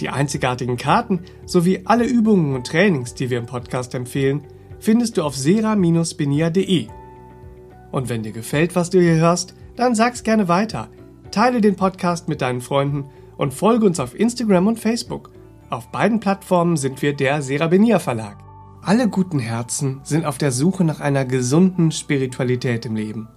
Die einzigartigen Karten sowie alle Übungen und Trainings, die wir im Podcast empfehlen, findest du auf sera-benia.de. Und wenn dir gefällt, was du hier hörst, dann sag's gerne weiter. Teile den Podcast mit deinen Freunden und folge uns auf Instagram und Facebook. Auf beiden Plattformen sind wir der Serabenia Verlag. Alle guten Herzen sind auf der Suche nach einer gesunden Spiritualität im Leben.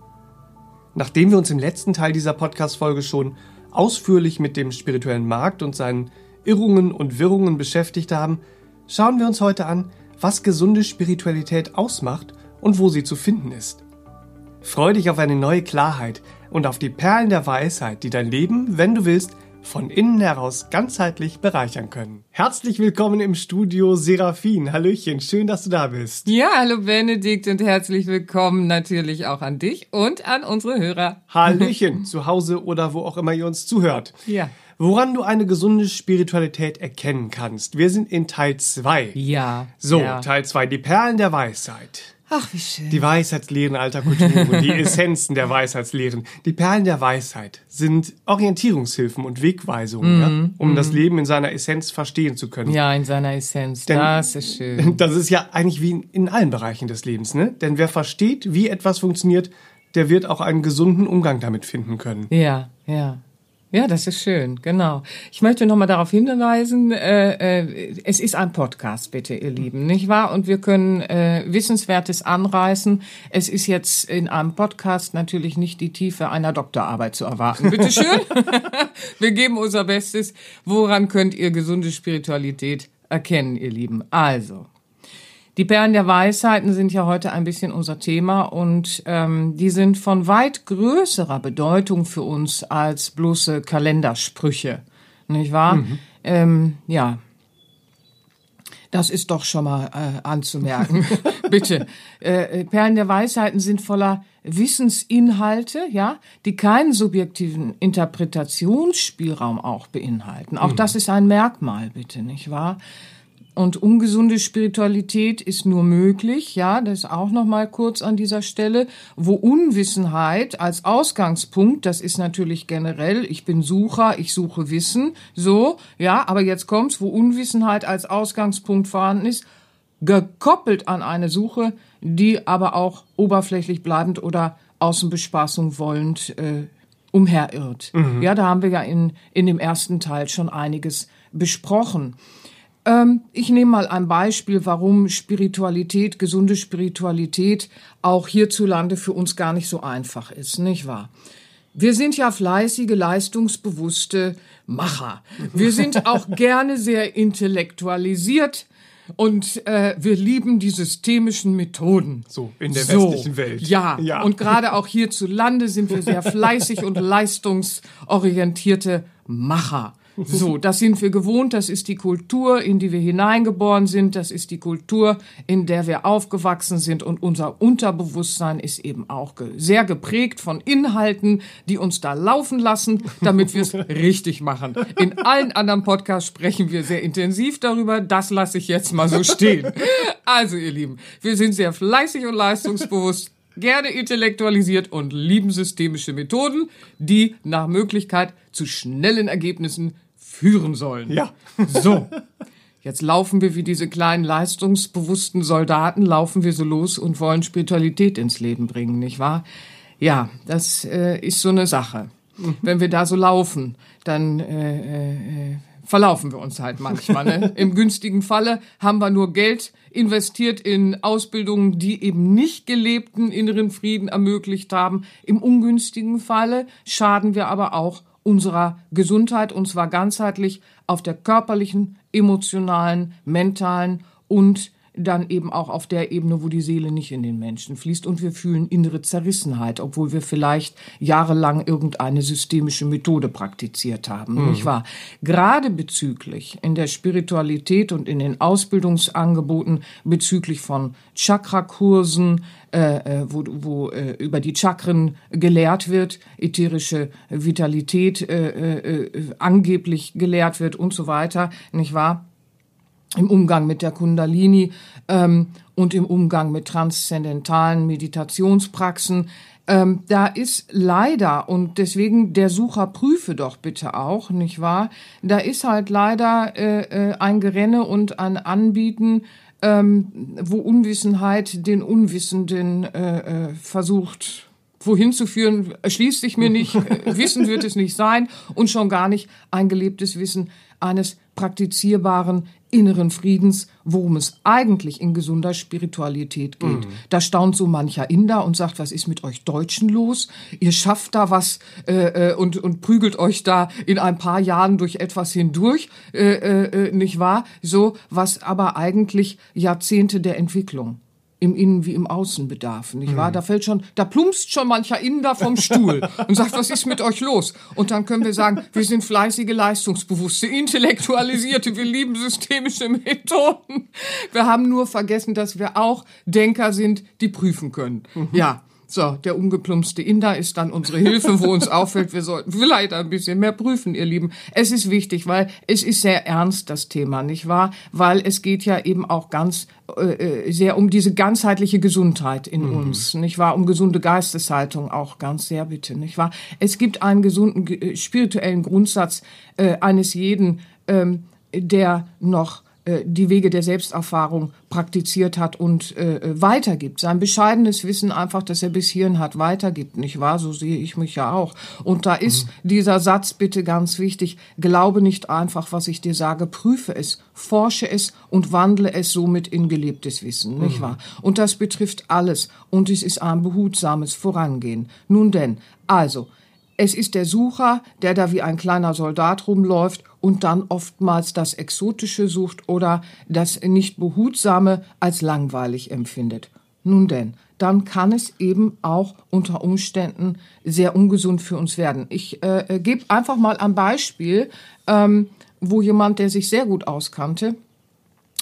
Nachdem wir uns im letzten Teil dieser Podcast-Folge schon ausführlich mit dem spirituellen Markt und seinen Irrungen und Wirrungen beschäftigt haben, schauen wir uns heute an, was gesunde Spiritualität ausmacht und wo sie zu finden ist. Freu dich auf eine neue Klarheit und auf die Perlen der Weisheit, die dein Leben, wenn du willst, von innen heraus ganzheitlich bereichern können. Herzlich willkommen im Studio Seraphin. Hallöchen, schön, dass du da bist. Ja, hallo Benedikt und herzlich willkommen natürlich auch an dich und an unsere Hörer. Hallöchen, zu Hause oder wo auch immer ihr uns zuhört. Ja. Woran du eine gesunde Spiritualität erkennen kannst. Wir sind in Teil 2. Ja. So, ja. Teil 2, die Perlen der Weisheit. Ach, wie schön. Die Weisheitslehren alter Kulturen, die Essenzen der Weisheitslehren. Die Perlen der Weisheit sind Orientierungshilfen und Wegweisungen, ja, um das Leben in seiner Essenz verstehen zu können. Mhm, ja, in seiner Essenz. Denn- das ist schön. Das ist ja eigentlich wie in- in allen Bereichen des Lebens, ne? Denn wer versteht, wie etwas funktioniert, der wird auch einen gesunden Umgang damit finden können. Ja, ja. Ja, das ist schön, genau. Ich möchte nochmal darauf hinweisen, äh, äh, es ist ein Podcast, bitte, ihr Lieben, nicht wahr? Und wir können äh, Wissenswertes anreißen. Es ist jetzt in einem Podcast natürlich nicht die Tiefe einer Doktorarbeit zu erwarten. Bitte schön. wir geben unser Bestes. Woran könnt ihr gesunde Spiritualität erkennen, ihr Lieben? Also, die Perlen der Weisheiten sind ja heute ein bisschen unser Thema und ähm, die sind von weit größerer Bedeutung für uns als bloße Kalendersprüche, nicht wahr? Ähm, ja, das ist doch schon mal äh, anzumerken. Bitte. Äh, Perlen der Weisheiten sind voller Wissensinhalte, ja, die keinen subjektiven Interpretationsspielraum auch beinhalten. Auch das ist ein Merkmal, bitte, nicht wahr? Und ungesunde Spiritualität ist nur möglich, ja, das auch noch mal kurz an dieser Stelle, wo Unwissenheit als Ausgangspunkt, das ist natürlich generell, ich bin Sucher, ich suche Wissen, so, ja, aber jetzt kommt's, wo Unwissenheit als Ausgangspunkt vorhanden ist, gekoppelt an eine Suche, die aber auch oberflächlich bleibend oder Außenbespaßung wollend äh, umherirrt. Ja, da haben wir ja in, in dem ersten Teil schon einiges besprochen. Ähm, ich nehme mal ein Beispiel, warum Spiritualität, gesunde Spiritualität auch hierzulande für uns gar nicht so einfach ist, nicht wahr? Wir sind ja fleißige, leistungsbewusste Macher. Wir sind auch gerne sehr intellektualisiert und äh, wir lieben die systemischen Methoden. So, in der westlichen Welt. Ja, Ja. und gerade auch hierzulande sind wir sehr fleißig und leistungsorientierte Macher. So, das sind wir gewohnt, das ist die Kultur, in die wir hineingeboren sind, das ist die Kultur, in der wir aufgewachsen sind und unser Unterbewusstsein ist eben auch sehr geprägt von Inhalten, die uns da laufen lassen, damit wir es richtig machen. In allen anderen Podcasts sprechen wir sehr intensiv darüber, das lasse ich jetzt mal so stehen. Also, ihr Lieben, wir sind sehr fleißig und leistungsbewusst gerne intellektualisiert und lieben systemische Methoden, die nach Möglichkeit zu schnellen Ergebnissen führen sollen. Ja. So. Jetzt laufen wir wie diese kleinen leistungsbewussten Soldaten, laufen wir so los und wollen Spiritualität ins Leben bringen, nicht wahr? Ja, das äh, ist so eine Sache. Wenn wir da so laufen, dann äh, äh, verlaufen wir uns halt manchmal. Ne? Im günstigen Falle haben wir nur Geld investiert in Ausbildungen, die eben nicht gelebten inneren Frieden ermöglicht haben. Im ungünstigen Falle schaden wir aber auch unserer Gesundheit und zwar ganzheitlich auf der körperlichen, emotionalen, mentalen und dann eben auch auf der Ebene, wo die Seele nicht in den Menschen fließt und wir fühlen innere Zerrissenheit, obwohl wir vielleicht jahrelang irgendeine systemische Methode praktiziert haben, mhm. nicht wahr? Gerade bezüglich in der Spiritualität und in den Ausbildungsangeboten bezüglich von Chakrakursen, äh, äh wo, wo äh, über die Chakren gelehrt wird, ätherische Vitalität äh, äh, äh, angeblich gelehrt wird und so weiter, nicht wahr? Im Umgang mit der Kundalini ähm, und im Umgang mit transzendentalen Meditationspraxen. Ähm, da ist leider, und deswegen der Sucher prüfe doch bitte auch, nicht wahr? Da ist halt leider äh, äh, ein Gerenne und ein Anbieten, ähm, wo Unwissenheit den Unwissenden äh, äh, versucht wohin zu führen, erschließt sich mir nicht. Wissen wird es nicht sein und schon gar nicht ein gelebtes Wissen eines praktizierbaren inneren Friedens, worum es eigentlich in gesunder Spiritualität geht. Mhm. Da staunt so mancher Inder und sagt, was ist mit euch Deutschen los? Ihr schafft da was äh, äh und, und prügelt euch da in ein paar Jahren durch etwas hindurch, äh, äh, äh nicht wahr? So, was aber eigentlich Jahrzehnte der Entwicklung im Innen- wie im Außenbedarf, nicht wahr? Mhm. Da fällt schon, da plumpst schon mancher Inder vom Stuhl und sagt, was ist mit euch los? Und dann können wir sagen, wir sind fleißige, leistungsbewusste, intellektualisierte, wir lieben systemische Methoden. Wir haben nur vergessen, dass wir auch Denker sind, die prüfen können. Mhm. Ja. So, der ungeplumpste Inder ist dann unsere Hilfe, wo uns auffällt, wir sollten vielleicht ein bisschen mehr prüfen, ihr Lieben. Es ist wichtig, weil es ist sehr ernst, das Thema, nicht wahr? Weil es geht ja eben auch ganz sehr um diese ganzheitliche Gesundheit in mhm. uns, nicht wahr? Um gesunde Geisteshaltung auch ganz sehr bitte, nicht wahr? Es gibt einen gesunden äh, spirituellen Grundsatz äh, eines jeden, ähm, der noch äh, die Wege der Selbsterfahrung praktiziert hat und äh, weitergibt. Sein bescheidenes Wissen einfach, das er bis hierhin hat, weitergibt, nicht wahr? So sehe ich mich ja auch. Und da ist mhm. dieser Satz bitte ganz wichtig. Glaube nicht einfach, was ich dir sage, prüfe es, forsche es und wandle es somit in gelebtes Wissen, nicht mhm. wahr? Und das betrifft alles. Und es ist ein behutsames Vorangehen. Nun denn, also, es ist der Sucher, der da wie ein kleiner Soldat rumläuft und dann oftmals das Exotische sucht oder das nicht behutsame als langweilig empfindet. Nun denn, dann kann es eben auch unter Umständen sehr ungesund für uns werden. Ich äh, äh gebe einfach mal ein Beispiel, ähm, wo jemand, der sich sehr gut auskannte,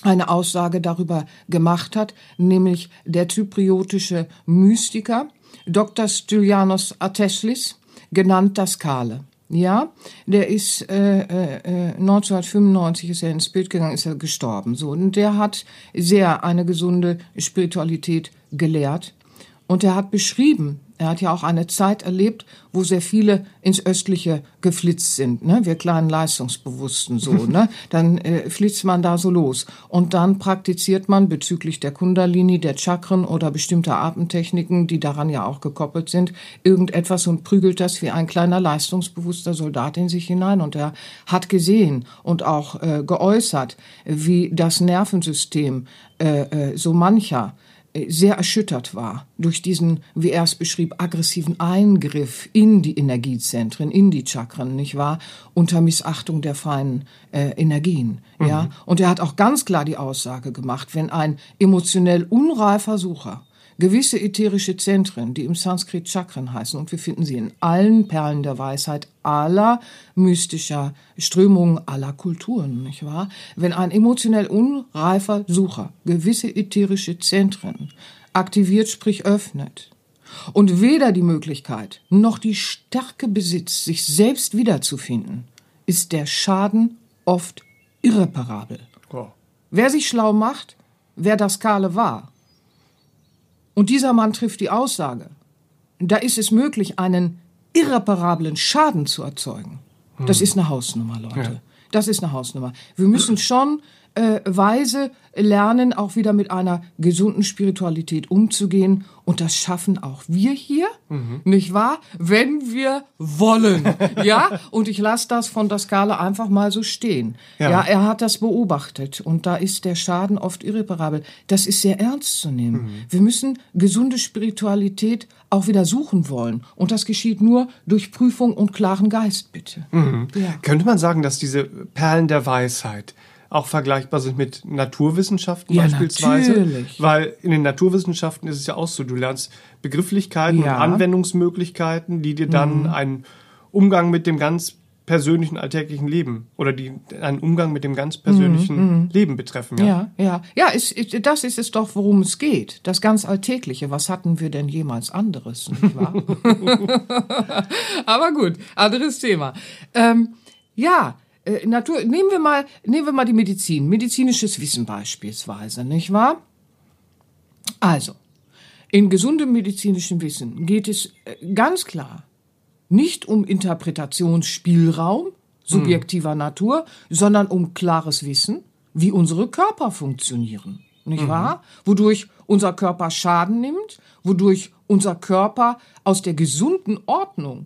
eine Aussage darüber gemacht hat, nämlich der zypriotische Mystiker Dr. Stylianos Ateslis, genannt das Kahle. Ja, der ist äh, äh, 1995 ist er ins Bild gegangen, ist er gestorben. So und der hat sehr eine gesunde Spiritualität gelehrt und er hat beschrieben, er hat ja auch eine Zeit erlebt, wo sehr viele ins Östliche geflitzt sind, ne? Wir kleinen Leistungsbewussten so, ne? Dann äh, flitzt man da so los und dann praktiziert man bezüglich der Kundalini, der Chakren oder bestimmter Atemtechniken, die daran ja auch gekoppelt sind, irgendetwas und prügelt das wie ein kleiner leistungsbewusster Soldat in sich hinein und er hat gesehen und auch äh, geäußert, wie das Nervensystem äh, äh, so mancher sehr erschüttert war durch diesen, wie er es beschrieb, aggressiven Eingriff in die Energiezentren, in die Chakren, nicht wahr? Unter Missachtung der feinen äh, Energien, mhm. ja. Und er hat auch ganz klar die Aussage gemacht, wenn ein emotionell unreifer Sucher gewisse ätherische Zentren, die im Sanskrit Chakren heißen, und wir finden sie in allen Perlen der Weisheit aller mystischer Strömungen, aller Kulturen, nicht wahr? Wenn ein emotionell unreifer Sucher gewisse ätherische Zentren aktiviert, sprich öffnet, und weder die Möglichkeit noch die Stärke besitzt, sich selbst wiederzufinden, ist der Schaden oft irreparabel. Oh. Wer sich schlau macht, wer das Kahle war, und dieser Mann trifft die Aussage, da ist es möglich, einen irreparablen Schaden zu erzeugen. Das hm. ist eine Hausnummer, Leute. Ja. Das ist eine Hausnummer. Wir müssen schon äh, Weise lernen, auch wieder mit einer gesunden Spiritualität umzugehen. Und das schaffen auch wir hier, mhm. nicht wahr? Wenn wir wollen. ja, und ich lasse das von der Skala einfach mal so stehen. Ja. ja. er hat das beobachtet und da ist der Schaden oft irreparabel. Das ist sehr ernst zu nehmen. Mhm. Wir müssen gesunde Spiritualität auch wieder suchen wollen. Und das geschieht nur durch Prüfung und klaren Geist, bitte. Mhm. Ja. Könnte man sagen, dass diese Perlen der Weisheit, auch vergleichbar sind mit Naturwissenschaften ja, beispielsweise. Natürlich. Weil in den Naturwissenschaften ist es ja auch so, du lernst Begrifflichkeiten ja. und Anwendungsmöglichkeiten, die dir dann mhm. einen Umgang mit dem ganz persönlichen alltäglichen Leben oder die einen Umgang mit dem ganz persönlichen mhm, mhm. Leben betreffen. Ja, ja, ja. ja ist, das ist es doch, worum es geht. Das ganz Alltägliche. Was hatten wir denn jemals anderes, nicht wahr? Aber gut, anderes Thema. Ähm, ja, äh, Natur, nehmen wir mal, nehmen wir mal die Medizin, medizinisches Wissen beispielsweise, nicht wahr? Also, in gesundem medizinischen Wissen geht es äh, ganz klar nicht um Interpretationsspielraum subjektiver hm. Natur, sondern um klares Wissen, wie unsere Körper funktionieren, nicht mhm. wahr? Wodurch unser Körper Schaden nimmt, wodurch unser Körper aus der gesunden Ordnung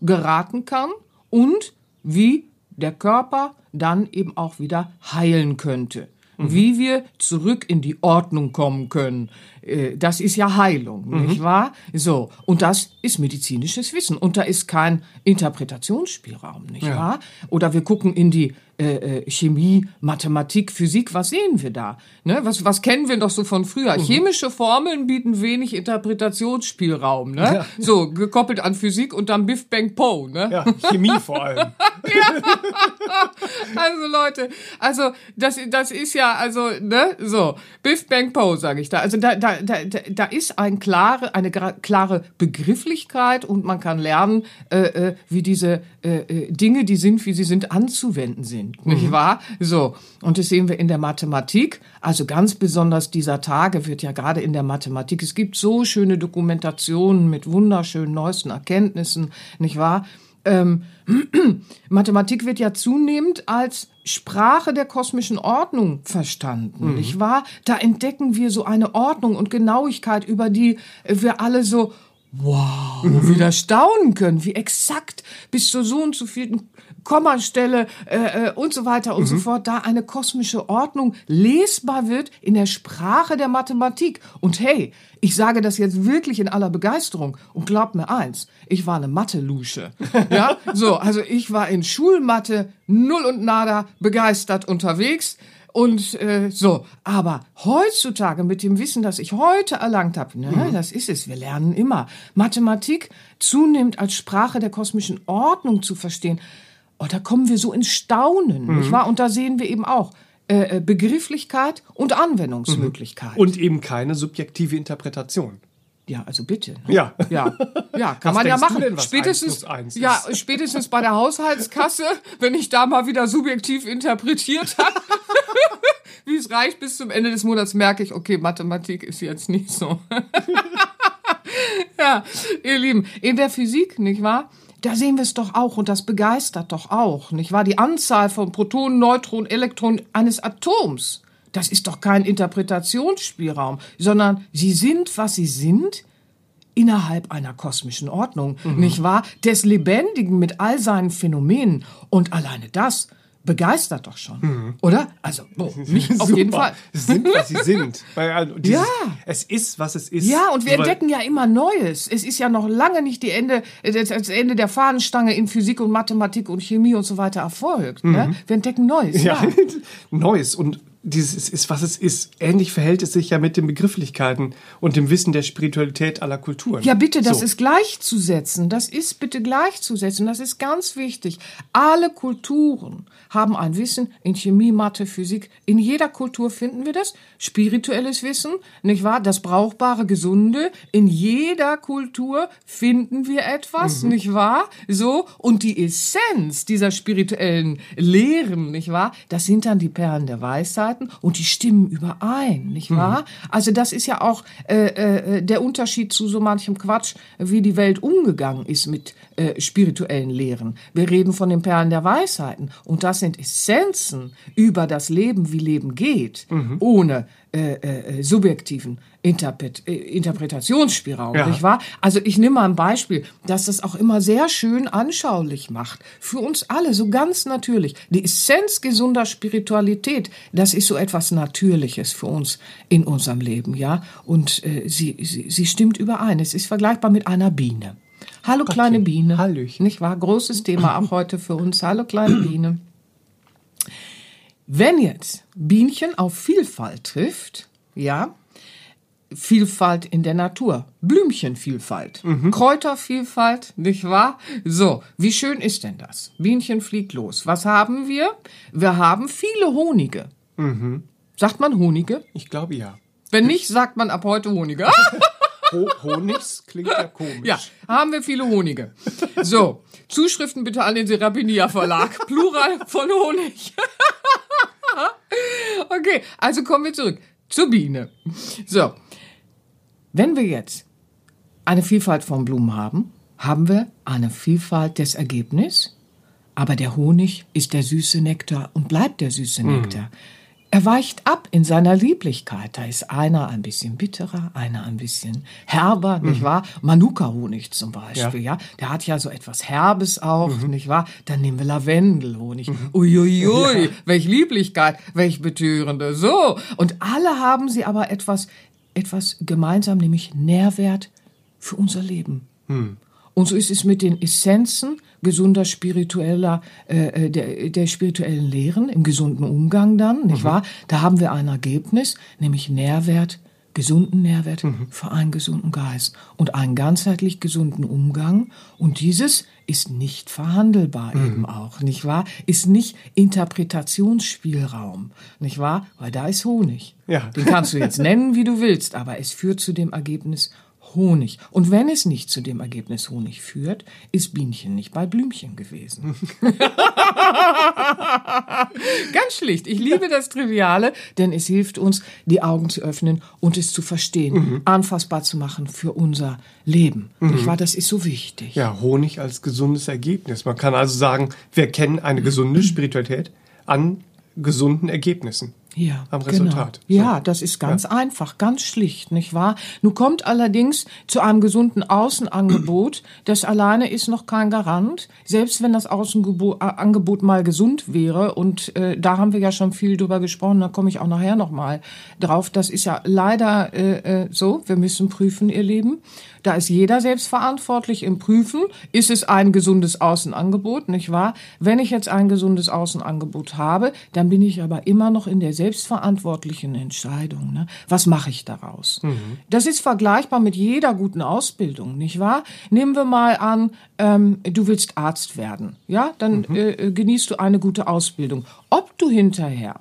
geraten kann und wie der Körper dann eben auch wieder heilen könnte. Mhm. Wie wir zurück in die Ordnung kommen können. Äh, das ist ja Heilung, mhm. nicht wahr? So. Und das ist medizinisches Wissen. Und da ist kein Interpretationsspielraum, nicht ja. wahr? Oder wir gucken in die äh, äh, Chemie, Mathematik, Physik, was sehen wir da? Ne? Was, was kennen wir doch so von früher? Mhm. Chemische Formeln bieten wenig Interpretationsspielraum, ne? Ja. So, gekoppelt an Physik und dann Biff Bang Po, ne? Ja, Chemie vor allem. ja. Also Leute, also das, das ist ja, also, ne, so, Biff Bang Po, sage ich da. Also da, da, da, da ist ein klare, eine klare Begrifflichkeit und man kann lernen, äh, äh, wie diese äh, äh, Dinge, die sind, wie sie sind, anzuwenden sind sind, nicht mhm. wahr? So. Und das sehen wir in der Mathematik. Also ganz besonders dieser Tage wird ja gerade in der Mathematik, es gibt so schöne Dokumentationen mit wunderschönen neuesten Erkenntnissen, nicht wahr? Ähm, Mathematik wird ja zunehmend als Sprache der kosmischen Ordnung verstanden, mhm. nicht wahr? Da entdecken wir so eine Ordnung und Genauigkeit, über die wir alle so wow, mhm. wieder staunen können, wie exakt bis zu so und so vielen Kommastelle äh, äh, und so weiter und mhm. so fort, da eine kosmische Ordnung lesbar wird in der Sprache der Mathematik. Und hey, ich sage das jetzt wirklich in aller Begeisterung und glaubt mir eins, ich war eine Mathe-Lusche. Ja, so, also ich war in Schulmathe null und nada begeistert unterwegs. Und äh, so, aber heutzutage mit dem Wissen, das ich heute erlangt habe, ne, mhm. das ist es, wir lernen immer, Mathematik zunehmend als Sprache der kosmischen Ordnung zu verstehen, oh, da kommen wir so ins Staunen, mhm. nicht wahr? Und da sehen wir eben auch äh, äh Begrifflichkeit und Anwendungsmöglichkeit. Mhm. Und eben keine subjektive Interpretation. Ja, also bitte. Ne? Ja. Ja, ja kann was man ja machen. Denn, spätestens, ja, spätestens bei der Haushaltskasse, wenn ich da mal wieder subjektiv interpretiert habe, wie es reicht bis zum Ende des Monats, merke ich, okay, Mathematik ist jetzt nicht so. ja, ihr Lieben, in der Physik, nicht wahr? da sehen wir es doch auch und das begeistert doch auch, nicht wahr? Die Anzahl von Protonen, Neutronen, Elektronen eines Atoms. Das ist doch kein Interpretationsspielraum, sondern sie sind, was sie sind, innerhalb einer kosmischen Ordnung, mhm. nicht wahr? Des Lebendigen mit all seinen Phänomenen. Und alleine das begeistert doch schon, mhm. oder? Also, oh, mich auf jeden Fall. Sie sind, was sie sind. Weil, dieses, ja. Es ist, was es ist. Ja, und wir entdecken ja immer Neues. Es ist ja noch lange nicht die Ende, das Ende der Fahnenstange in Physik und Mathematik und Chemie und so weiter erfolgt. Ne? Mhm. Ne? Wir entdecken Neues. Ja, ja. Neues. Und dieses ist, was es ist. Ähnlich verhält es sich ja mit den Begrifflichkeiten und dem Wissen der Spiritualität aller Kulturen. Ja, bitte, das so. ist gleichzusetzen. Das ist bitte gleichzusetzen. Das ist ganz wichtig. Alle Kulturen haben ein Wissen in Chemie, Mathe, Physik. In jeder Kultur finden wir das. Spirituelles Wissen, nicht wahr? Das brauchbare, gesunde. In jeder Kultur finden wir etwas, mhm. nicht wahr? So. Und die Essenz dieser spirituellen Lehren, nicht wahr? Das sind dann die Perlen der Weisheit Weisheiten und die stimmen überein, nicht wahr? Also das ist ja auch äh, äh, der Unterschied zu so manchem Quatsch, wie die Welt umgegangen ist mit äh, spirituellen Lehren. Wir reden von den Perlen der Weisheiten und das sind Essenzen über das Leben, wie Leben geht, ohne äh, äh, subjektiven Interpret äh, Interpretationsspielraum, Ja. nicht wahr? Also ich nehme mal ein Beispiel, das das auch immer sehr schön anschaulich macht. Für uns alle, so ganz natürlich. Die Essenz gesunder Spiritualität, das ist so etwas Natürliches für uns in unserem Leben, ja? Und äh, sie, sie, sie stimmt überein. Es ist vergleichbar mit einer Biene. Hallo kleine Biene. Hallöchen. Nicht wahr? Großes Thema auch heute für uns. Hallo kleine Biene. Wenn jetzt Bienchen auf Vielfalt trifft, ja, Vielfalt in der Natur, Blümchenvielfalt, Kräutervielfalt, nicht wahr? So, wie schön ist denn das? Bienchen fliegt los. Was haben wir? Wir haben viele Honige. Sagt man Honige? Ich glaube ja. Wenn nicht, sagt man ab heute Honige. Ho Honigs klingt ja komisch. Ja, haben wir viele Honige. So, Zuschriften bitte an den Serapinia Verlag. Plural von Honig. Okay, also kommen wir zurück zur Biene. So, wenn wir jetzt eine Vielfalt von Blumen haben, haben wir eine Vielfalt des Ergebnisses, aber der Honig ist der süße Nektar und bleibt der süße Nektar. Er weicht ab in seiner Lieblichkeit. Da ist einer ein bisschen bitterer, einer ein bisschen herber, nicht wahr? Manuka-Honig zum Beispiel, ja. Der hat ja so etwas Herbes auch, nicht wahr? Dann nehmen wir Lavendelhonig. Uiuiui, welch Lieblichkeit, welch betörende. So. Und alle haben sie aber etwas, etwas gemeinsam, nämlich Nährwert für unser Leben. Und so ist es mit den Essenzen gesunder spiritueller, äh, der, der spirituellen Lehren im gesunden Umgang dann, nicht wahr? Da haben wir ein Ergebnis, nämlich Nährwert, gesunden Nährwert für einen gesunden Geist und einen ganzheitlich gesunden Umgang. Und dieses ist nicht verhandelbar eben auch, nicht wahr? Ist nicht Interpretationsspielraum, nicht wahr? Weil da ist Honig. Ja. Den kannst du jetzt nennen, wie du willst, aber es führt zu dem Ergebnis Honig. Und wenn es nicht zu dem Ergebnis Honig führt, ist Bienchen nicht bei Blümchen gewesen. Ganz schlicht. Ich liebe das Triviale, denn es hilft uns, die Augen zu öffnen und es zu verstehen, anfassbar zu machen für unser Leben. Nicht wahr? Das ist so wichtig. Ja, Honig als gesundes Ergebnis. Man kann also sagen, wir kennen eine gesunde Spiritualität an gesunden Ergebnissen. Ja, am Resultat. Genau. Ja, das ist ganz einfach, ganz schlicht, nicht wahr? Nun kommt allerdings zu einem gesunden Außenangebot. Das alleine ist noch kein Garant. Selbst wenn das Außenangebot mal gesund wäre, und äh, da haben wir ja schon viel drüber gesprochen, da komme ich auch nachher noch mal drauf. Das ist ja leider äh, äh, so. Wir müssen prüfen, ihr Lieben. Da ist jeder selbstverantwortlich im Prüfen. Ist es ein gesundes Außenangebot, nicht wahr? Wenn ich jetzt ein gesundes Außenangebot habe, dann bin ich aber immer noch in der selbstverantwortlichen Entscheidung. Ne? Was mache ich daraus? Das ist vergleichbar mit jeder guten Ausbildung, nicht wahr? Nehmen wir mal an, ähm, du willst Arzt werden. Ja, dann äh, genießt du eine gute Ausbildung. Ob du hinterher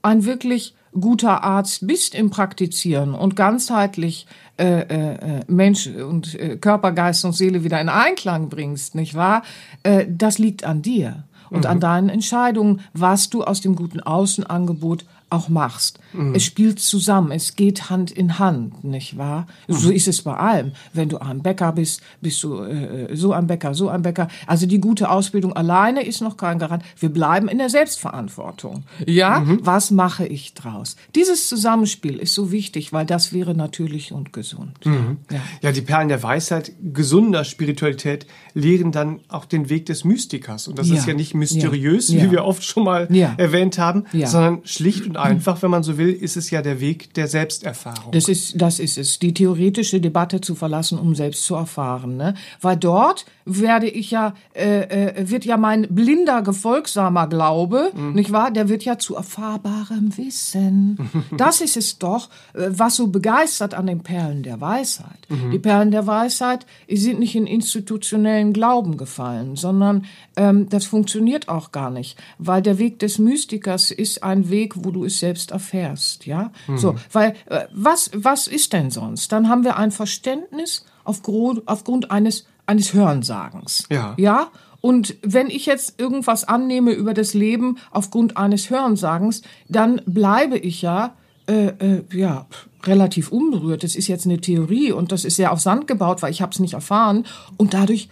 ein wirklich guter Arzt bist im Praktizieren und ganzheitlich äh, äh, Mensch und äh, Körper, Geist und Seele wieder in Einklang bringst, nicht wahr? Äh, das liegt an dir und an deinen Entscheidungen, was du aus dem guten Außenangebot auch machst. Es spielt zusammen, es geht Hand in Hand, nicht wahr? So ist es bei allem. Wenn du ein Bäcker bist, bist du äh, so ein Bäcker, so ein Bäcker. Also die gute Ausbildung alleine ist noch kein Garant. Wir bleiben in der Selbstverantwortung. Ja, was mache ich draus? Dieses Zusammenspiel ist so wichtig, weil das wäre natürlich und gesund. Ja. Ja, die Perlen der Weisheit gesunder Spiritualität lehren dann auch den Weg des Mystikers. Und das Ja. ist ja nicht mysteriös, Ja. wie wir oft schon mal erwähnt haben, sondern schlicht und einfach, wenn man so will, ist es ja der Weg der Selbsterfahrung. Das ist, das ist es, die theoretische Debatte zu verlassen, um selbst zu erfahren. Ne? Weil dort werde ich ja, äh, äh, wird ja mein blinder, gefolgsamer Glaube, nicht wahr? Der wird ja zu erfahrbarem Wissen. Das ist es doch, äh, was so begeistert an den Perlen der Weisheit. Die Perlen der Weisheit sind nicht in institutionellen Glauben gefallen, sondern ähm, das funktioniert auch gar nicht, weil der Weg des Mystikers ist ein Weg, wo du es selbst erfährst, ja. So, weil äh, was was ist denn sonst? Dann haben wir ein Verständnis aufgrund aufgrund eines eines Hörensagens, Ja. ja. Und wenn ich jetzt irgendwas annehme über das Leben aufgrund eines Hörensagens, dann bleibe ich ja, äh, äh, ja, relativ unberührt. Das ist jetzt eine Theorie und das ist ja auf Sand gebaut, weil ich habe es nicht erfahren. Und dadurch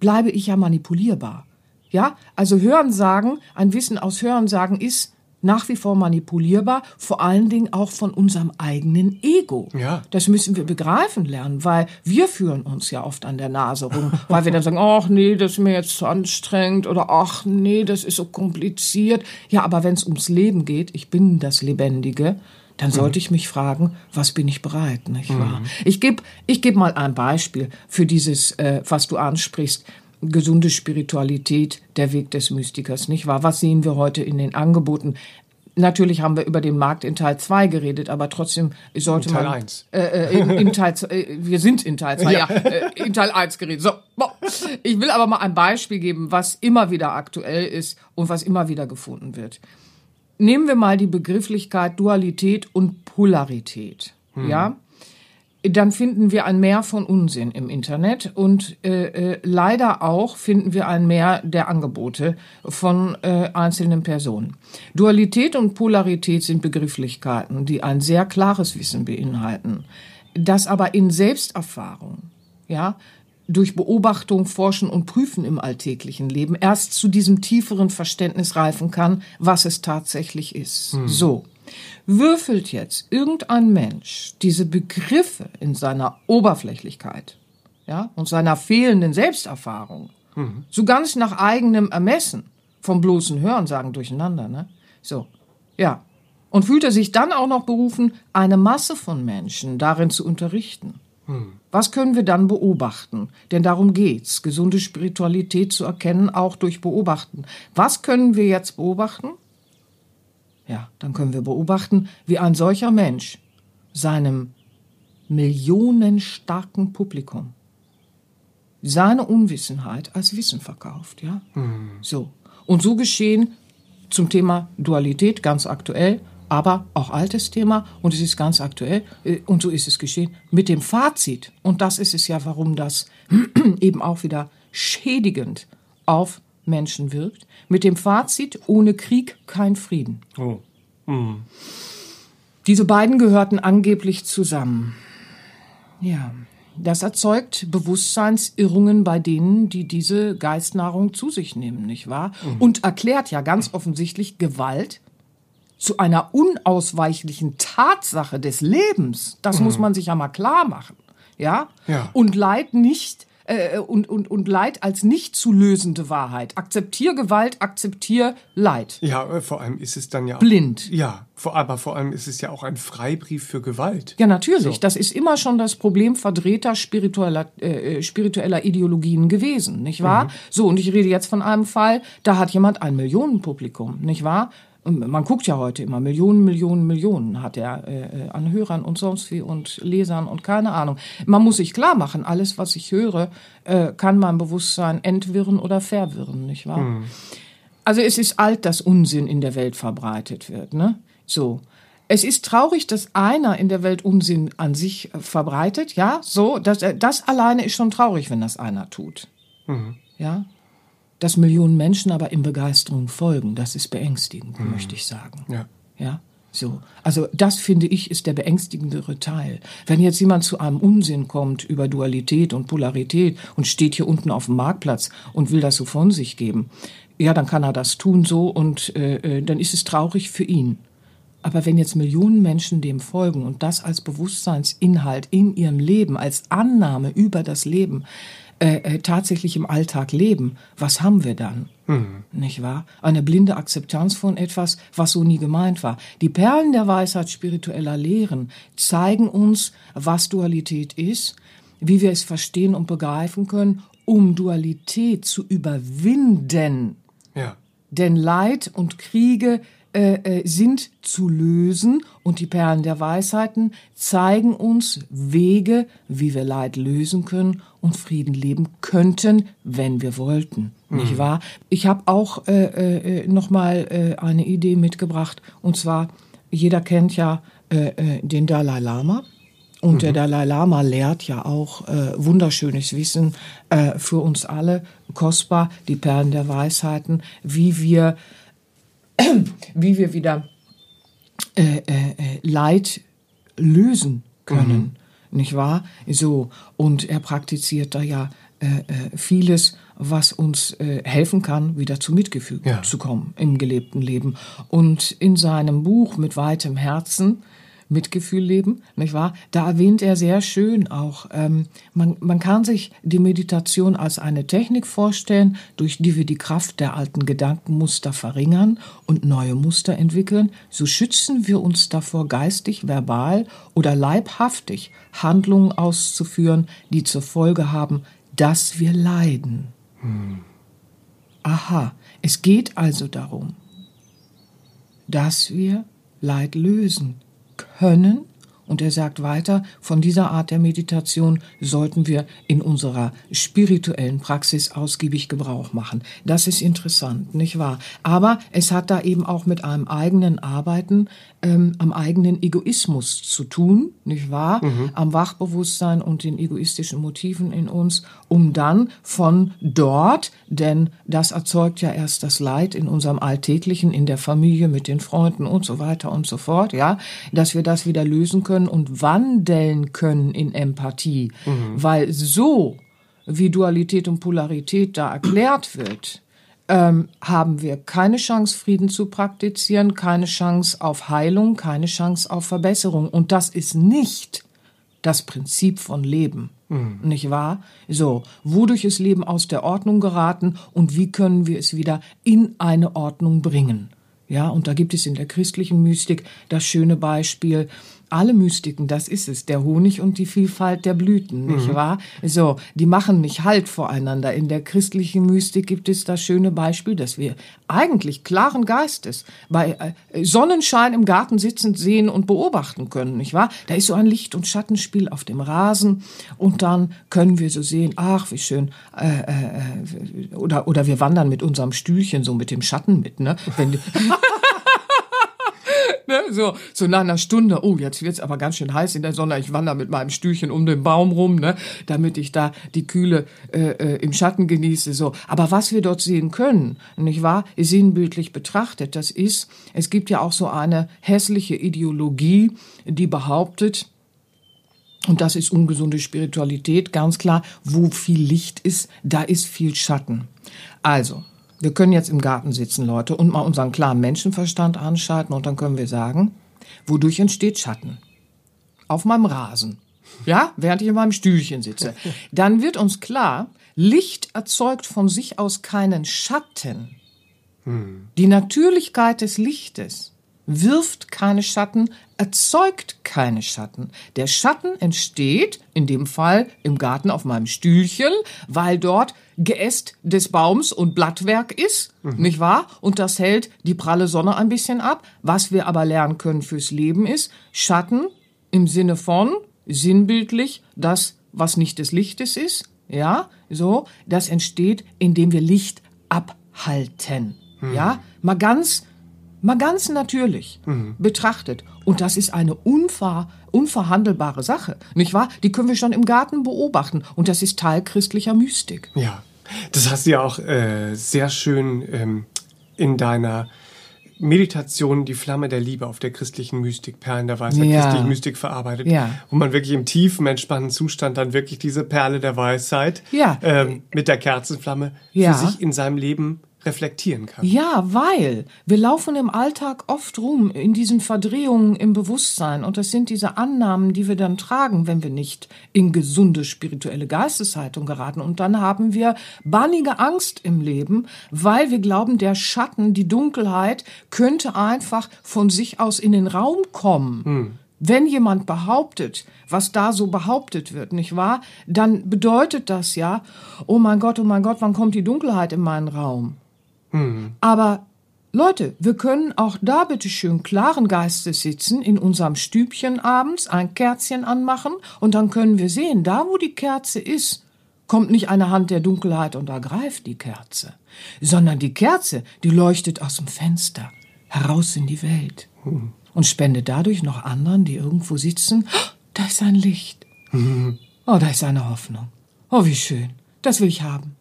bleibe ich ja manipulierbar. Ja, also Hörensagen, ein Wissen aus Hörensagen ist nach wie vor manipulierbar, vor allen Dingen auch von unserem eigenen Ego. Ja. Das müssen wir begreifen lernen, weil wir führen uns ja oft an der Nase rum, weil wir dann sagen, ach nee, das ist mir jetzt zu anstrengend oder ach nee, das ist so kompliziert. Ja, aber wenn es ums Leben geht, ich bin das Lebendige, dann sollte ich mich fragen, was bin ich bereit, nicht wahr? Ich gebe ich geb mal ein Beispiel für dieses, äh, was du ansprichst gesunde Spiritualität, der Weg des Mystikers, nicht wahr? Was sehen wir heute in den Angeboten? Natürlich haben wir über den Markt in Teil 2 geredet, aber trotzdem sollte In Teil man. eins. Äh, äh, in, in Teil z- äh, wir sind in Teil 2, ja, äh, in Teil 1 geredet. So, boah. ich will aber mal ein Beispiel geben, was immer wieder aktuell ist und was immer wieder gefunden wird. Nehmen wir mal die Begrifflichkeit Dualität und Polarität. Ja? Dann finden wir ein Mehr von Unsinn im Internet und äh, äh, leider auch finden wir ein Mehr der Angebote von äh, einzelnen Personen. Dualität und Polarität sind Begrifflichkeiten, die ein sehr klares Wissen beinhalten, das aber in Selbsterfahrung, ja, durch Beobachtung, Forschen und Prüfen im alltäglichen Leben erst zu diesem tieferen Verständnis reifen kann, was es tatsächlich ist. So. Würfelt jetzt irgendein Mensch diese Begriffe in seiner Oberflächlichkeit ja, und seiner fehlenden Selbsterfahrung so ganz nach eigenem Ermessen vom bloßen Hörensagen durcheinander, ne? So, ja. Und fühlt er sich dann auch noch berufen, eine Masse von Menschen darin zu unterrichten? Was können wir dann beobachten? Denn darum geht's, gesunde Spiritualität zu erkennen, auch durch Beobachten. Was können wir jetzt beobachten? Ja, dann können wir beobachten, wie ein solcher Mensch seinem millionenstarken Publikum seine Unwissenheit als Wissen verkauft, ja? So. Und so geschehen zum Thema Dualität ganz aktuell, aber auch altes Thema und es ist ganz aktuell äh, und so ist es geschehen mit dem Fazit und das ist es ja, warum das eben auch wieder schädigend auf Menschen wirkt, mit dem Fazit ohne Krieg kein Frieden. Oh. Diese beiden gehörten angeblich zusammen. Ja, das erzeugt Bewusstseinsirrungen bei denen, die diese Geistnahrung zu sich nehmen, nicht wahr? Und erklärt ja ganz offensichtlich Gewalt zu einer unausweichlichen Tatsache des Lebens. Das muss man sich ja mal klar machen. Ja? Ja. Und Leid nicht äh, und, und, und Leid als nicht zu lösende Wahrheit. Akzeptier Gewalt, akzeptier Leid. Ja, äh, vor allem ist es dann ja auch, Blind. Ja, vor, aber vor allem ist es ja auch ein Freibrief für Gewalt. Ja, natürlich. Das ist immer schon das Problem verdrehter spiritueller, äh, spiritueller Ideologien gewesen, nicht wahr? So, und ich rede jetzt von einem Fall, da hat jemand ein Millionenpublikum, nicht wahr? Man guckt ja heute immer, Millionen, Millionen, Millionen hat er äh, äh, an Hörern und sonst wie und Lesern und keine Ahnung. Man muss sich klar machen, alles, was ich höre, äh, kann mein Bewusstsein entwirren oder verwirren, nicht wahr? Also es ist alt, dass Unsinn in der Welt verbreitet wird, ne? So. Es ist traurig, dass einer in der Welt Unsinn an sich äh, verbreitet, ja, so, das, das alleine ist schon traurig, wenn das einer tut. Ja. Dass Millionen Menschen aber in Begeisterung folgen, das ist beängstigend, möchte ich sagen. Ja. Ja, so. Also das finde ich ist der beängstigendere Teil. Wenn jetzt jemand zu einem Unsinn kommt über Dualität und Polarität und steht hier unten auf dem Marktplatz und will das so von sich geben, ja, dann kann er das tun so und äh, äh, dann ist es traurig für ihn. Aber wenn jetzt Millionen Menschen dem folgen und das als Bewusstseinsinhalt in ihrem Leben, als Annahme über das Leben äh, äh, tatsächlich im Alltag leben, was haben wir dann? Nicht wahr? Eine blinde Akzeptanz von etwas, was so nie gemeint war. Die Perlen der Weisheit spiritueller Lehren zeigen uns, was Dualität ist, wie wir es verstehen und begreifen können, um Dualität zu überwinden. Ja. Denn Leid und Kriege äh, äh, sind zu lösen und die Perlen der Weisheiten zeigen uns Wege, wie wir Leid lösen können und Frieden leben könnten, wenn wir wollten. Nicht wahr? Ich habe auch äh, äh, nochmal äh, eine Idee mitgebracht und zwar, jeder kennt ja äh, äh, den Dalai Lama. Und mhm. der Dalai Lama lehrt ja auch äh, wunderschönes Wissen äh, für uns alle, kostbar, die Perlen der Weisheiten, wie wir, wie wir wieder äh, äh, äh, Leid lösen können, mhm. Nicht wahr? So, und er praktiziert da ja äh, äh, vieles, was uns äh, helfen kann, wieder zu Mitgefühl ja. zu kommen im gelebten Leben. Und in seinem Buch mit weitem Herzen Mitgefühl leben, nicht wahr? Da erwähnt er sehr schön auch, ähm, man, man kann sich die Meditation als eine Technik vorstellen, durch die wir die Kraft der alten Gedankenmuster verringern und neue Muster entwickeln. So schützen wir uns davor, geistig, verbal oder leibhaftig Handlungen auszuführen, die zur Folge haben, dass wir leiden. Hm. Aha, es geht also darum, dass wir Leid lösen können. Und er sagt weiter, von dieser Art der Meditation sollten wir in unserer spirituellen Praxis ausgiebig Gebrauch machen. Das ist interessant, nicht wahr? Aber es hat da eben auch mit einem eigenen Arbeiten ähm, am eigenen Egoismus zu tun, nicht wahr? Mhm. Am Wachbewusstsein und den egoistischen Motiven in uns, um dann von dort, denn das erzeugt ja erst das Leid in unserem Alltäglichen, in der Familie, mit den Freunden und so weiter und so fort, ja, dass wir das wieder lösen können und wandeln können in Empathie, mhm. weil so wie Dualität und Polarität da erklärt wird, ähm, haben wir keine Chance, Frieden zu praktizieren, keine Chance auf Heilung, keine Chance auf Verbesserung. Und das ist nicht das Prinzip von Leben. Mhm. Nicht wahr? So, wodurch ist Leben aus der Ordnung geraten und wie können wir es wieder in eine Ordnung bringen? Ja, und da gibt es in der christlichen Mystik das schöne Beispiel, alle Mystiken, das ist es, der Honig und die Vielfalt der Blüten, nicht mhm. wahr? So, die machen nicht Halt voreinander. In der christlichen Mystik gibt es das schöne Beispiel, dass wir eigentlich klaren Geistes bei äh, Sonnenschein im Garten sitzend sehen und beobachten können, nicht wahr? Da ist so ein Licht- und Schattenspiel auf dem Rasen und dann können wir so sehen, ach, wie schön, äh, äh, oder, oder wir wandern mit unserem Stühlchen so mit dem Schatten mit, ne? Wenn, ne? so, so nach einer Stunde, oh, jetzt wird's aber ganz schön heiß in der Sonne, ich wandere mit meinem Stühlchen um den Baum rum, ne? damit ich da die Kühle äh, äh, im Schatten genieße. So. Aber was wir dort sehen können, nicht wahr, sinnbildlich betrachtet, das ist, es gibt ja auch so eine hässliche Ideologie, die behauptet, und das ist ungesunde Spiritualität, ganz klar, wo viel Licht ist, da ist viel Schatten. Also, wir können jetzt im Garten sitzen, Leute, und mal unseren klaren Menschenverstand anschalten und dann können wir sagen, wodurch entsteht Schatten? Auf meinem Rasen. Ja, während ich in meinem Stühlchen sitze. Dann wird uns klar, Licht erzeugt von sich aus keinen Schatten. Hm. Die Natürlichkeit des Lichtes wirft keine Schatten, erzeugt keine Schatten. Der Schatten entsteht, in dem Fall im Garten auf meinem Stühlchen, weil dort Geäst des Baums und Blattwerk ist, mhm. nicht wahr? Und das hält die pralle Sonne ein bisschen ab. Was wir aber lernen können fürs Leben ist Schatten im Sinne von sinnbildlich das, was nicht des Lichtes ist, ja, so, das entsteht, indem wir Licht abhalten, mhm. ja, mal ganz Mal ganz natürlich mhm. betrachtet. Und das ist eine unver, unverhandelbare Sache, nicht wahr? Die können wir schon im Garten beobachten. Und das ist Teil christlicher Mystik. Ja, das hast du ja auch äh, sehr schön ähm, in deiner Meditation Die Flamme der Liebe auf der christlichen Mystik, Perlen der Weisheit, ja. christliche Mystik verarbeitet, ja. wo man wirklich im tiefen, entspannten Zustand dann wirklich diese Perle der Weisheit ja. ähm, mit der Kerzenflamme für sich in seinem Leben reflektieren kann. Ja, weil wir laufen im Alltag oft rum in diesen Verdrehungen im Bewusstsein und das sind diese Annahmen, die wir dann tragen, wenn wir nicht in gesunde spirituelle Geisteshaltung geraten und dann haben wir bannige Angst im Leben, weil wir glauben, der Schatten, die Dunkelheit könnte einfach von sich aus in den Raum kommen. Hm. Wenn jemand behauptet, was da so behauptet wird, nicht wahr? Dann bedeutet das ja, oh mein Gott, oh mein Gott, wann kommt die Dunkelheit in meinen Raum? Mhm. Aber Leute, wir können auch da bitte schön klaren Geistes sitzen, in unserem Stübchen abends ein Kerzchen anmachen und dann können wir sehen, da wo die Kerze ist, kommt nicht eine Hand der Dunkelheit und ergreift die Kerze, sondern die Kerze, die leuchtet aus dem Fenster heraus in die Welt mhm. und spendet dadurch noch anderen, die irgendwo sitzen, da ist ein Licht. Oh, da ist eine Hoffnung. Oh, wie schön. Das will ich haben.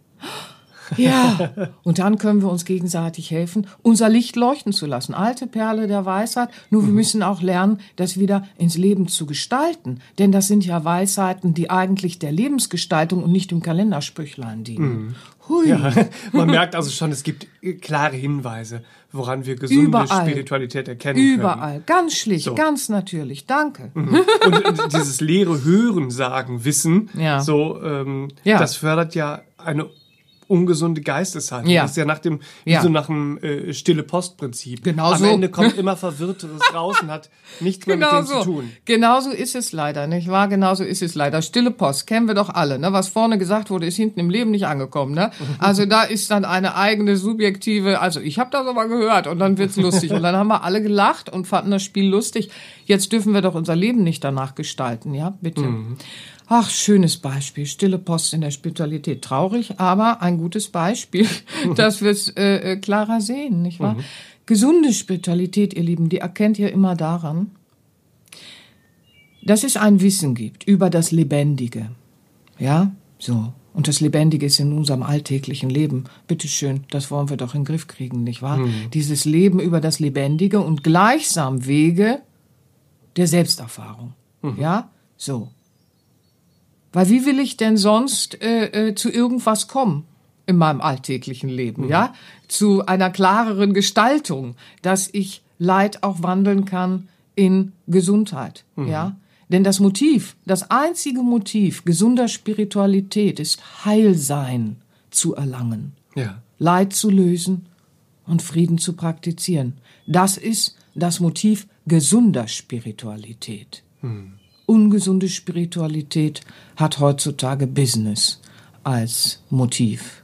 Ja, und dann können wir uns gegenseitig helfen, unser Licht leuchten zu lassen. Alte Perle der Weisheit. Nur wir müssen auch lernen, das wieder ins Leben zu gestalten. Denn das sind ja Weisheiten, die eigentlich der Lebensgestaltung und nicht dem Kalendersprüchlein dienen. Hui. Ja, man merkt also schon, es gibt klare Hinweise, woran wir gesunde Überall. Spiritualität erkennen Überall. können. Ganz schlicht, So. ganz natürlich. Danke. Und, und dieses leere Hören, Sagen, Wissen, Ja. so, ähm, Ja. das fördert ja eine ungesunde Geisteshaltung. Ja. Das ist ja nach dem, wie Ja. so nach dem äh, stille Postprinzip. Genau Am so. Ende kommt immer Verwirrteres raus und hat nichts mehr Genau mit dem so. zu tun. Genau so ist es leider, nicht wahr? Genau so ist es leider. Stille Post, kennen wir doch alle. Ne? Was vorne gesagt wurde, ist hinten im Leben nicht angekommen. Ne? Also da ist dann eine eigene subjektive, also ich habe das aber gehört und dann wird's lustig. Und dann haben wir alle gelacht und fanden das Spiel lustig. Jetzt dürfen wir doch unser Leben nicht danach gestalten, ja? Bitte. Ach, schönes Beispiel. Stille Post in der Spiritualität. Traurig, aber ein gutes Beispiel, dass wir es äh, äh, klarer sehen, nicht wahr? Gesunde Spiritualität, ihr Lieben, die erkennt ihr immer daran, dass es ein Wissen gibt über das Lebendige. Ja, so. Und das Lebendige ist in unserem alltäglichen Leben. Bitteschön, das wollen wir doch in den Griff kriegen, nicht wahr? Dieses Leben über das Lebendige und gleichsam Wege der Selbsterfahrung. Ja, so. Weil wie will ich denn sonst äh, äh, zu irgendwas kommen in meinem alltäglichen Leben, ja? Zu einer klareren Gestaltung, dass ich Leid auch wandeln kann in Gesundheit, ja? Denn das Motiv, das einzige Motiv gesunder Spiritualität ist Heilsein zu erlangen, Ja. Leid zu lösen und Frieden zu praktizieren. Das ist das Motiv gesunder Spiritualität. Ungesunde Spiritualität hat heutzutage Business als Motiv.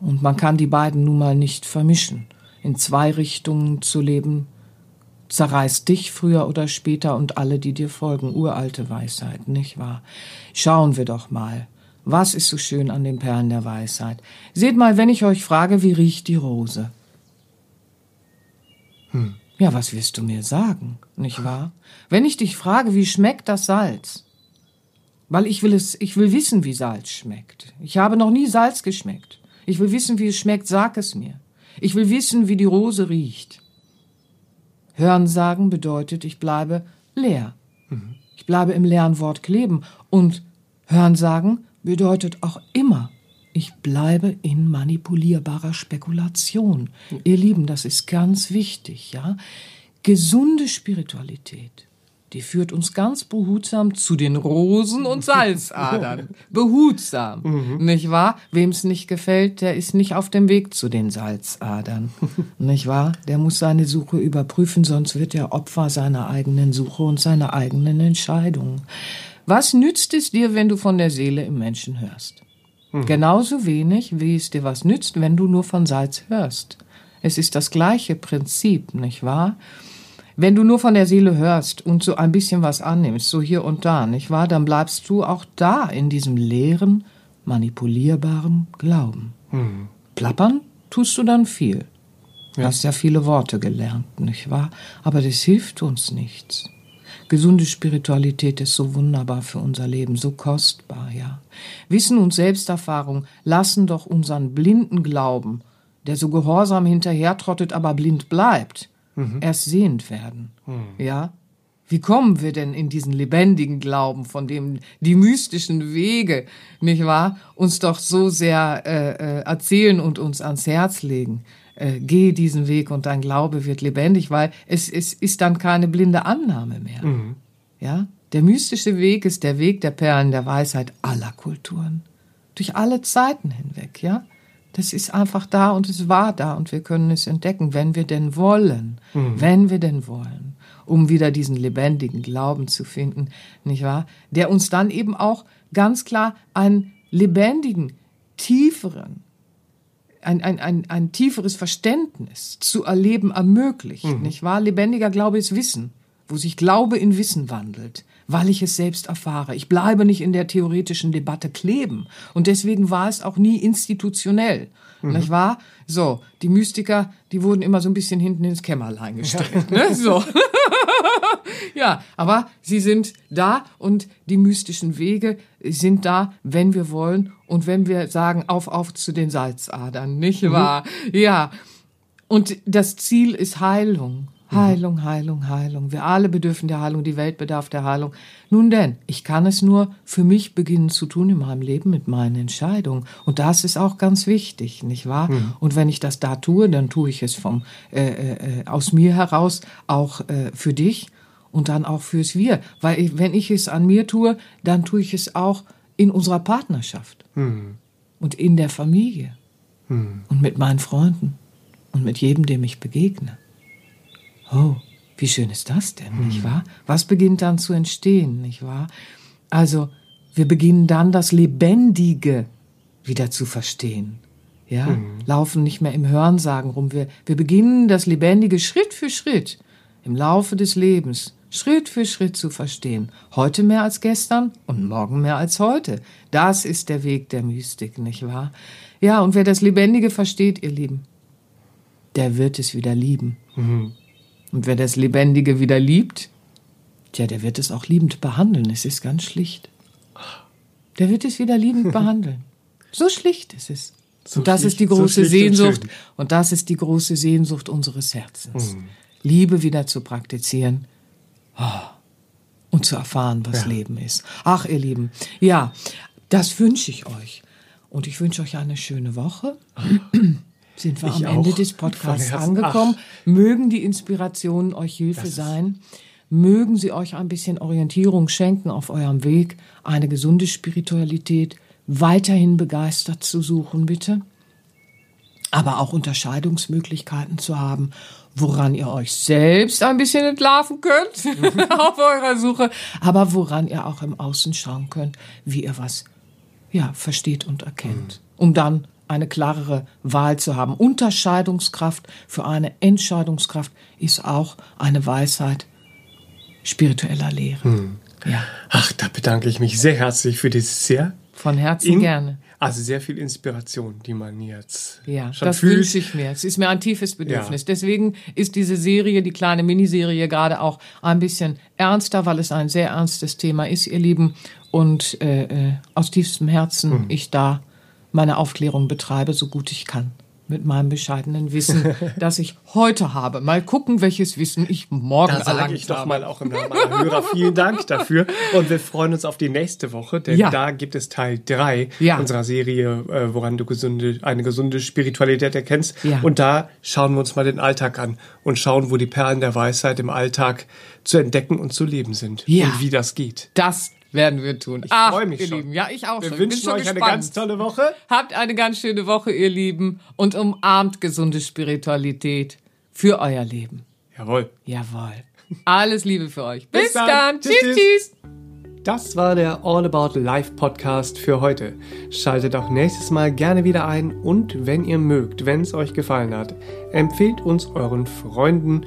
Und man kann die beiden nun mal nicht vermischen. In zwei Richtungen zu leben, zerreißt dich früher oder später und alle, die dir folgen. Uralte Weisheit, nicht wahr? Schauen wir doch mal. Was ist so schön an den Perlen der Weisheit? Seht mal, wenn ich euch frage, wie riecht die Rose? Ja, was wirst du mir sagen, nicht wahr? Wenn ich dich frage, wie schmeckt das Salz? Weil ich will es, ich will wissen, wie Salz schmeckt. Ich habe noch nie Salz geschmeckt. Ich will wissen, wie es schmeckt, sag es mir. Ich will wissen, wie die Rose riecht. Hören sagen bedeutet, ich bleibe leer. Ich bleibe im leeren Wort kleben. Und Hören sagen bedeutet auch ich bleibe in manipulierbarer Spekulation. Ihr Lieben, das ist ganz wichtig, ja? Gesunde Spiritualität, die führt uns ganz behutsam zu den Rosen und Salzadern. behutsam, nicht wahr? Wem es nicht gefällt, der ist nicht auf dem Weg zu den Salzadern, nicht wahr? Der muss seine Suche überprüfen, sonst wird er Opfer seiner eigenen Suche und seiner eigenen Entscheidungen. Was nützt es dir, wenn du von der Seele im Menschen hörst? Genauso wenig, wie es dir was nützt, wenn du nur von Salz hörst. Es ist das gleiche Prinzip, nicht wahr? Wenn du nur von der Seele hörst und so ein bisschen was annimmst, so hier und da, nicht wahr, dann bleibst du auch da in diesem leeren, manipulierbaren Glauben. Plappern tust du dann viel. Du hast ja viele Worte gelernt, nicht wahr? Aber das hilft uns nichts. Gesunde Spiritualität ist so wunderbar für unser Leben, so kostbar, ja. Wissen und Selbsterfahrung lassen doch unseren blinden Glauben, der so gehorsam hinterhertrottet, aber blind bleibt, erst sehend werden, ja. Wie kommen wir denn in diesen lebendigen Glauben, von dem die mystischen Wege, nicht wahr, uns doch so sehr äh, äh, erzählen und uns ans Herz legen? Äh, geh diesen Weg und dein Glaube wird lebendig, weil es, es ist dann keine blinde Annahme mehr. Ja, der mystische Weg ist der Weg der Perlen der Weisheit aller Kulturen, durch alle Zeiten hinweg. Ja, das ist einfach da und es war da und wir können es entdecken, wenn wir denn wollen, wenn wir denn wollen, um wieder diesen lebendigen Glauben zu finden, nicht wahr? Der uns dann eben auch ganz klar einen lebendigen, tieferen, ein, ein, ein, ein tieferes Verständnis zu erleben ermöglicht, nicht wahr? Lebendiger Glaube ist Wissen, wo sich Glaube in Wissen wandelt, weil ich es selbst erfahre. Ich bleibe nicht in der theoretischen Debatte kleben. Und deswegen war es auch nie institutionell, nicht wahr? So, die Mystiker, die wurden immer so ein bisschen hinten ins Kämmerlein gestellt, ne? So. ja, aber sie sind da und die mystischen Wege sind da, wenn wir wollen und wenn wir sagen, auf, auf zu den Salzadern, nicht wahr? Mhm. Ja. Und das Ziel ist Heilung. Heilung, Heilung, Heilung. Wir alle bedürfen der Heilung, die Welt bedarf der Heilung. Nun denn, ich kann es nur für mich beginnen zu tun in meinem Leben mit meinen Entscheidungen. Und das ist auch ganz wichtig, nicht wahr? Mhm. Und wenn ich das da tue, dann tue ich es vom, äh, äh, aus mir heraus auch äh, für dich und dann auch fürs Wir. Weil ich, wenn ich es an mir tue, dann tue ich es auch in unserer Partnerschaft mhm. und in der Familie mhm. und mit meinen Freunden und mit jedem, dem ich begegne. Oh, wie schön ist das denn, hm. nicht wahr? Was beginnt dann zu entstehen, nicht wahr? Also, wir beginnen dann das Lebendige wieder zu verstehen. Ja, hm. laufen nicht mehr im Hörensagen rum. Wir, wir beginnen das Lebendige Schritt für Schritt im Laufe des Lebens Schritt für Schritt zu verstehen. Heute mehr als gestern und morgen mehr als heute. Das ist der Weg der Mystik, nicht wahr? Ja, und wer das Lebendige versteht, ihr Lieben, der wird es wieder lieben. Mhm. Und wer das Lebendige wieder liebt, tja, der wird es auch liebend behandeln. Es ist ganz schlicht. Der wird es wieder liebend behandeln. So schlicht ist es. So und das schlicht, ist die große so Sehnsucht. Und, und, das ist die große Sehnsucht unseres Herzens. Mhm. Liebe wieder zu praktizieren. Oh, und zu erfahren, was ja. Leben ist. Ach, ihr Lieben, ja, das wünsche ich euch. Und ich wünsche euch eine schöne Woche. sind wir ich am Ende des Podcasts angekommen. Ach. Mögen die Inspirationen euch Hilfe sein. Mögen sie euch ein bisschen Orientierung schenken auf eurem Weg, eine gesunde Spiritualität weiterhin begeistert zu suchen, bitte. Aber auch Unterscheidungsmöglichkeiten zu haben, woran ihr euch selbst ein bisschen entlarven könnt auf eurer Suche, aber woran ihr auch im Außen schauen könnt, wie ihr was ja, versteht und erkennt, mhm. um dann eine klarere Wahl zu haben. Unterscheidungskraft für eine Entscheidungskraft ist auch eine Weisheit spiritueller Lehre. Hm. Ja. Ach, da bedanke ich mich sehr herzlich für dieses sehr von Herzen gerne. Also sehr viel Inspiration, die man jetzt ja, schon das fühlt. wünsche ich mir. Es ist mir ein tiefes Bedürfnis. Ja. Deswegen ist diese Serie, die kleine Miniserie, gerade auch ein bisschen ernster, weil es ein sehr ernstes Thema ist, ihr Lieben. Und äh, äh aus tiefstem Herzen hm. ich da meine Aufklärung betreibe, so gut ich kann. Mit meinem bescheidenen Wissen, das ich heute habe. Mal gucken, welches Wissen ich morgen habe. Da sage ich doch mal auch im Namen aller Hörer vielen Dank dafür. Und wir freuen uns auf die nächste Woche, denn ja. da gibt es Teil drei ja. unserer Serie, äh, woran du gesunde, eine gesunde Spiritualität erkennst. Ja. Und da schauen wir uns mal den Alltag an und schauen, wo die Perlen der Weisheit im Alltag zu entdecken und zu leben sind. Und wie das geht. Das werden wir tun. Ich freue mich ihr schon. Lieben. Ja, ich auch wir schon. Wünschen euch gespannt. eine ganz tolle Woche. Habt eine ganz schöne Woche, ihr Lieben, und umarmt gesunde Spiritualität für euer Leben. Jawohl. Jawohl. Alles Liebe für euch. Bis, Bis dann. dann. Tschüss, tschüss, tschüss. Das war der All About Life Podcast für heute. Schaltet auch nächstes Mal gerne wieder ein und wenn ihr mögt, wenn es euch gefallen hat, empfehlt uns euren Freunden